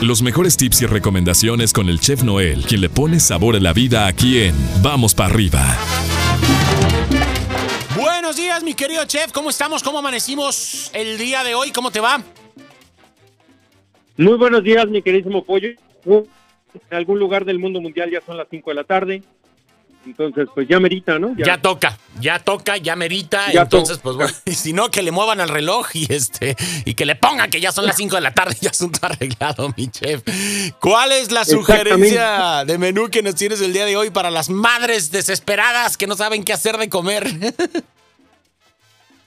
Los mejores tips y recomendaciones con el chef Noel, quien le pone sabor a la vida aquí en Vamos para arriba. Buenos días, mi querido chef. ¿Cómo estamos? ¿Cómo amanecimos el día de hoy? ¿Cómo te va? Muy buenos días, mi queridísimo pollo. En algún lugar del mundo mundial ya son las 5 de la tarde. Entonces, pues ya merita, ¿no? Ya, toca, ya toca, ya merita. entonces, pues bueno, y si no, que le muevan al reloj y este y que le pongan que ya son las 5 de la tarde y asunto arreglado, mi chef. ¿Cuál es la sugerencia de menú que nos tienes el día de hoy para las madres desesperadas que no saben qué hacer de comer?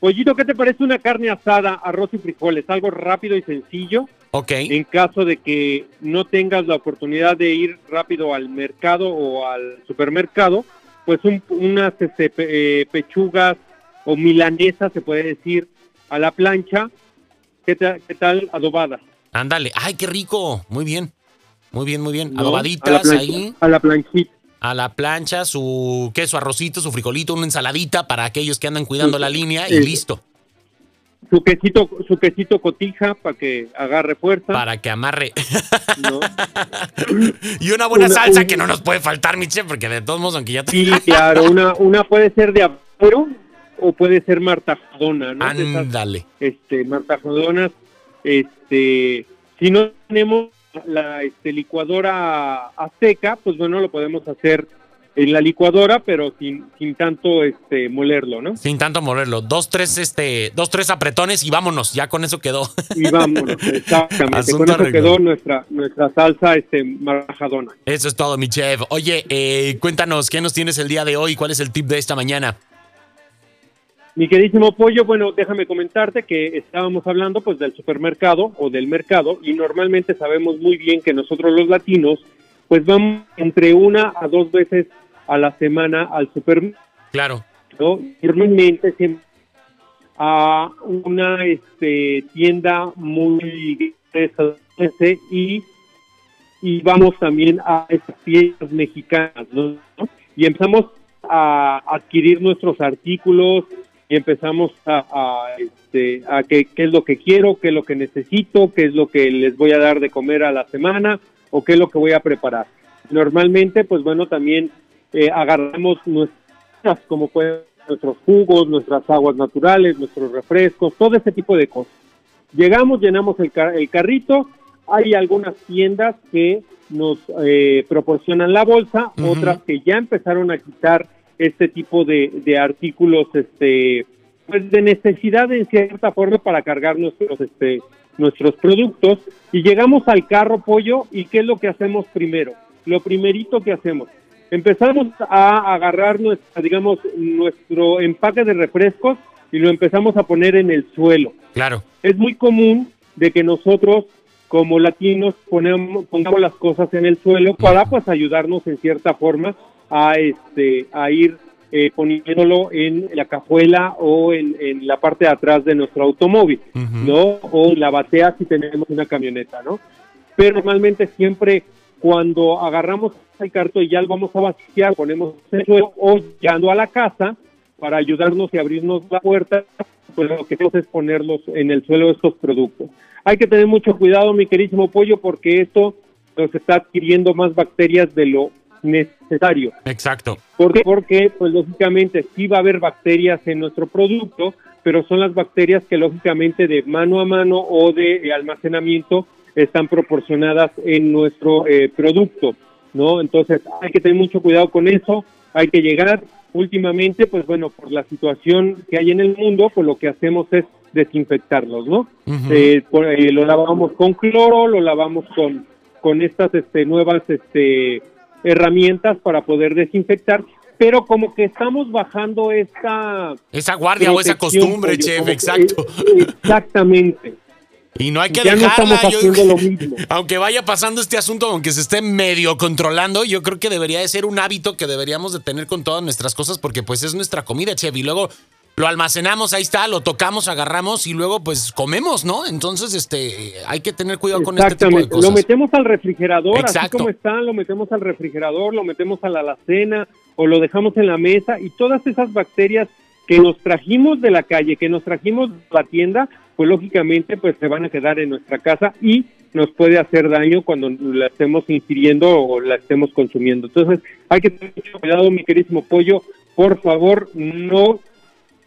Pollito, ¿qué te parece una carne asada, arroz y frijoles? Algo rápido y sencillo. Ok. En caso de que no tengas la oportunidad de ir rápido al mercado o al supermercado, pues unas este, eh, pechugas o milanesas, se puede decir, a la plancha. ¿Qué, tal adobadas? Ándale. ¡Ay, qué rico! Muy bien. Muy bien, muy bien. Adobaditas ahí. A la planchita a la plancha su queso, arrocito, su frijolito, una ensaladita para aquellos que andan cuidando la línea y listo. Su quesito, su quesito cotija para que agarre fuerza. Para que amarre. y una buena salsa que no nos puede faltar, mi porque de todos modos, aunque ya te... Sí, claro, una, una puede ser de apuro o puede ser martajodona, ¿no? Ándale. Este, martajodonas, este, si no tenemos la este, licuadora a seca, pues bueno, lo podemos hacer en la licuadora, pero sin, sin tanto este molerlo, ¿no? Sin tanto molerlo. Dos, tres, este, dos, tres apretones y vámonos, ya con eso quedó. Y vámonos, exactamente. con eso quedó nuestra, nuestra salsa este, marajadona. Eso es todo, mi chef. Oye, eh, cuéntanos, ¿qué nos tienes el día de hoy? ¿Cuál es el tip de esta mañana? Mi queridísimo pollo, bueno, déjame comentarte que estábamos hablando pues del supermercado o del mercado y normalmente sabemos muy bien que nosotros los latinos pues vamos entre una a dos veces a la semana al supermercado. Claro. Normalmente siempre a una este, tienda muy y, y vamos también a esas tiendas mexicanas, ¿no? Y empezamos a adquirir nuestros artículos, y empezamos a, este, a qué, qué es lo que quiero, qué es lo que necesito, qué es lo que les voy a dar de comer a la semana o qué es lo que voy a preparar. Normalmente, pues bueno, también eh, agarramos nuestras, como pueden nuestros jugos, nuestras aguas naturales, nuestros refrescos, todo ese tipo de cosas. Llegamos, llenamos el, el carrito, hay algunas tiendas que nos eh, proporcionan la bolsa, otras que ya empezaron a quitar este tipo de, de artículos este pues de necesidad en cierta forma para cargar nuestros este nuestros productos. Y llegamos al carro pollo y qué es lo que hacemos primero lo primerito que hacemos empezamos a agarrar nuestra digamos nuestro empaque de refrescos y lo empezamos a poner en el suelo. Claro. Es muy común de que nosotros como latinos ponemos pongamos las cosas en el suelo para pues ayudarnos en cierta forma a, este, a ir eh, poniéndolo en la cajuela o en, la parte de atrás de nuestro automóvil, ¿no? O la batea si tenemos una camioneta, ¿no? Pero normalmente siempre cuando agarramos el cartón y ya lo vamos a vaciar, ponemos el suelo o llegando a la casa para ayudarnos y abrirnos la puerta, pues lo que hacemos es ponerlos en el suelo estos productos. Hay que tener mucho cuidado, mi queridísimo pollo, porque esto nos está adquiriendo más bacterias de lo necesario. Exacto. ¿Por qué? Porque, pues lógicamente, sí va a haber bacterias en nuestro producto, pero son las bacterias que lógicamente de mano a mano o de almacenamiento están proporcionadas en nuestro eh, producto, ¿no? Entonces hay que tener mucho cuidado con eso, hay que llegar últimamente, pues bueno, por la situación que hay en el mundo, pues lo que hacemos es desinfectarlos, ¿no? Eh, eh, lo lavamos con cloro, lo lavamos con con estas este, nuevas este, herramientas para poder desinfectar, pero como que estamos bajando esta... Esa guardia o esa costumbre, chef, exacto. exactamente. Y no hay que dejarla. aunque vaya pasando este asunto, aunque se esté medio controlando, yo creo que debería de ser un hábito que deberíamos de tener con todas nuestras cosas, porque pues es nuestra comida, chef. Y luego lo almacenamos, ahí está, lo tocamos, agarramos y luego pues comemos, ¿no? Entonces, este, hay que tener cuidado con este tipo de cosas. Lo metemos al refrigerador, así como está, lo metemos al refrigerador, lo metemos a la alacena o lo dejamos en la mesa y todas esas bacterias que nos trajimos de la calle, que nos trajimos de la tienda, pues lógicamente pues se van a quedar en nuestra casa y nos puede hacer daño cuando la estemos ingiriendo o la estemos consumiendo. Entonces, hay que tener mucho cuidado, mi querísimo pollo. Por favor, no,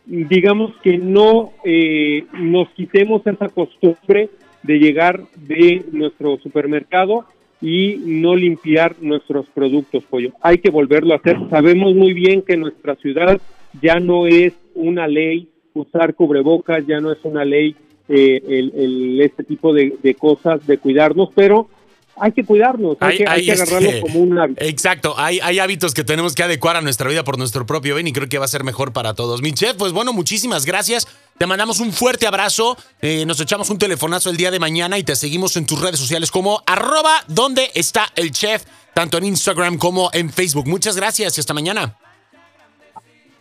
digamos que no eh, nos quitemos esa costumbre de llegar de nuestro supermercado y no limpiar nuestros productos, pollo. Hay que volverlo a hacer. Sabemos muy bien que nuestra ciudad ya no es una ley usar cubrebocas, ya no es una ley eh, el, este tipo de, cosas, de cuidarnos, pero hay que cuidarnos, hay, que, agarrarlo este, como un hábito. Exacto, hay, hay hábitos que tenemos que adecuar a nuestra vida por nuestro propio bien y creo que va a ser mejor para todos. Mi chef, pues bueno, muchísimas gracias. Te mandamos un fuerte abrazo, eh, nos echamos un telefonazo el día de mañana y te seguimos en tus redes sociales como arroba donde está el chef, tanto en Instagram como en Facebook. Muchas gracias y hasta mañana.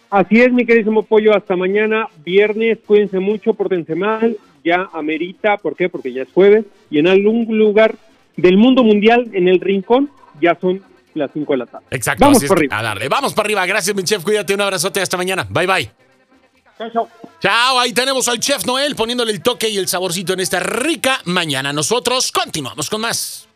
Así es, mi queridísimo pollo, hasta mañana, viernes, cuídense mucho, pórtense mal, ya amerita, ¿por qué? Porque ya es jueves y en algún lugar del mundo mundial, en el rincón, ya son las 5 de la tarde. Exacto. Vamos para arriba. A darle. Vamos para arriba. Gracias, mi chef. Cuídate. Un abrazote. Hasta mañana. Bye, bye. Chao, chao. Chao. Ahí tenemos al chef Noel poniéndole el toque y el saborcito en esta rica mañana. Nosotros continuamos con más.